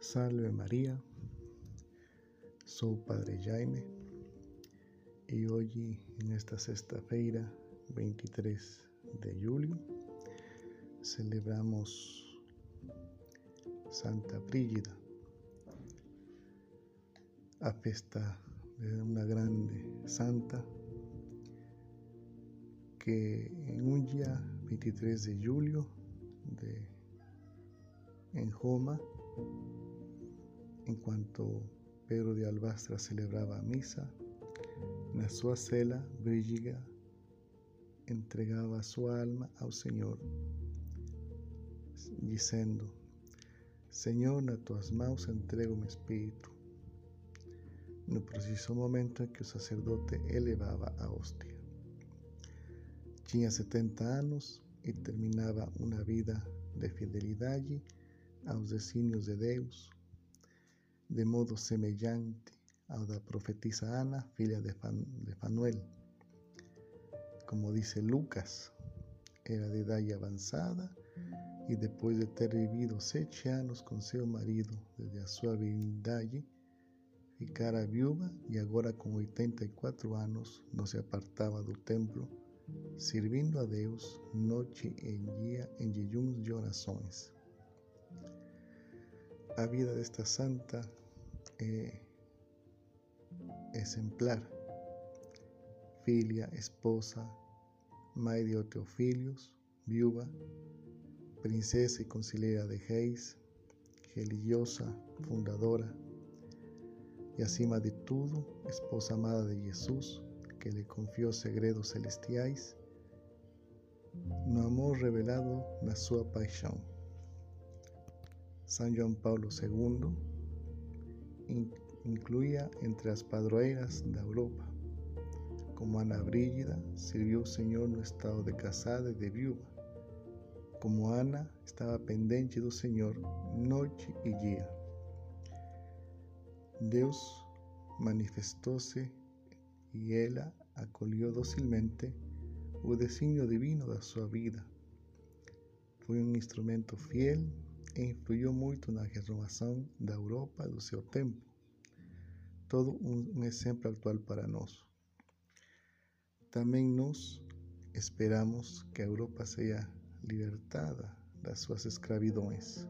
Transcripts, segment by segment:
Salve María, sou Padre Jaime e hoje nesta sexta-feira, 23 de julho, celebramos Santa Brígida, a festa de uma grande santa que en un día 23 de julio de, en Roma en cuanto Pedro de Albastra celebraba misa, na sua cela, Brígida entregava sua alma ao Senhor, dizendo: Senhor, nas tuas mãos entrego meu espírito. No preciso momento em que o sacerdote elevava a hóstia. Tinha 70 anos e terminava uma vida de fidelidade aos desígnios de Deus de modo semejante a la profetisa Ana, filha de, Fanuel. Como dice Lucas, era de edad avanzada y después de ter vivido sete anos com seu marido desde a sua virgindade, ficara viúva e agora com 84 anos não se apartava do templo, servindo a Deus noite e dia em jejuns e orações. A vida desta santa eh, exemplar, filia, esposa, mãe de viúva, princesa e conselheira de reis, religiosa, fundadora e, acima de tudo, esposa amada de Jesus, que lhe confiou segredos celestiais no amor revelado na sua paixão. São João Paulo II incluía entre las padroeiras de Europa. Como Ana Brígida, sirvió al Señor no estado de casada y de viuda. Como Ana, estaba pendiente del Señor noche y día. Dios manifestóse y ella acolió dócilmente el designio divino de su vida. Fue un instrumento fiel e influyó mucho na renovação da Europa do seu tempo. Todo um exemplo atual para nós. Também nós esperamos que Europa seja libertada das suas escravidões.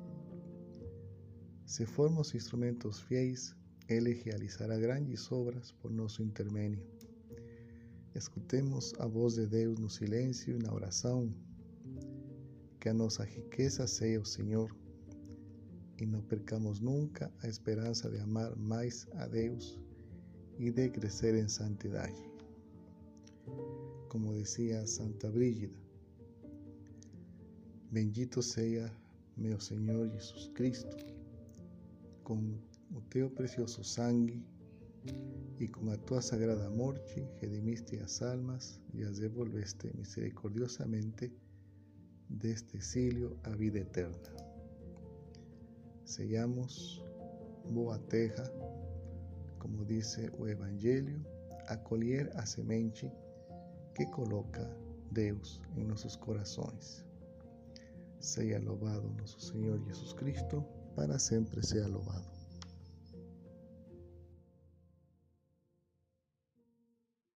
Se formos instrumentos fiéis, Ele realizará grandes obras por nosso intermédio. Escutemos a voz de Deus no silêncio e na oração. Que a nossa riqueza seja o Senhor y no percamos nunca a esperanza de amar más a Dios y de crecer en santidad. Como decía Santa Brígida, bendito sea mi Señor Jesucristo, con o teu precioso sangue y con a tua sagrada morte redimiste as almas y as devolveste misericordiosamente este exilio a vida eterna. Seamos boa terra, como dice o Evangelho, acolher a semente que coloca Deus em nossos corações. Seja louvado nosso Senhor Jesus Cristo, para sempre seja louvado.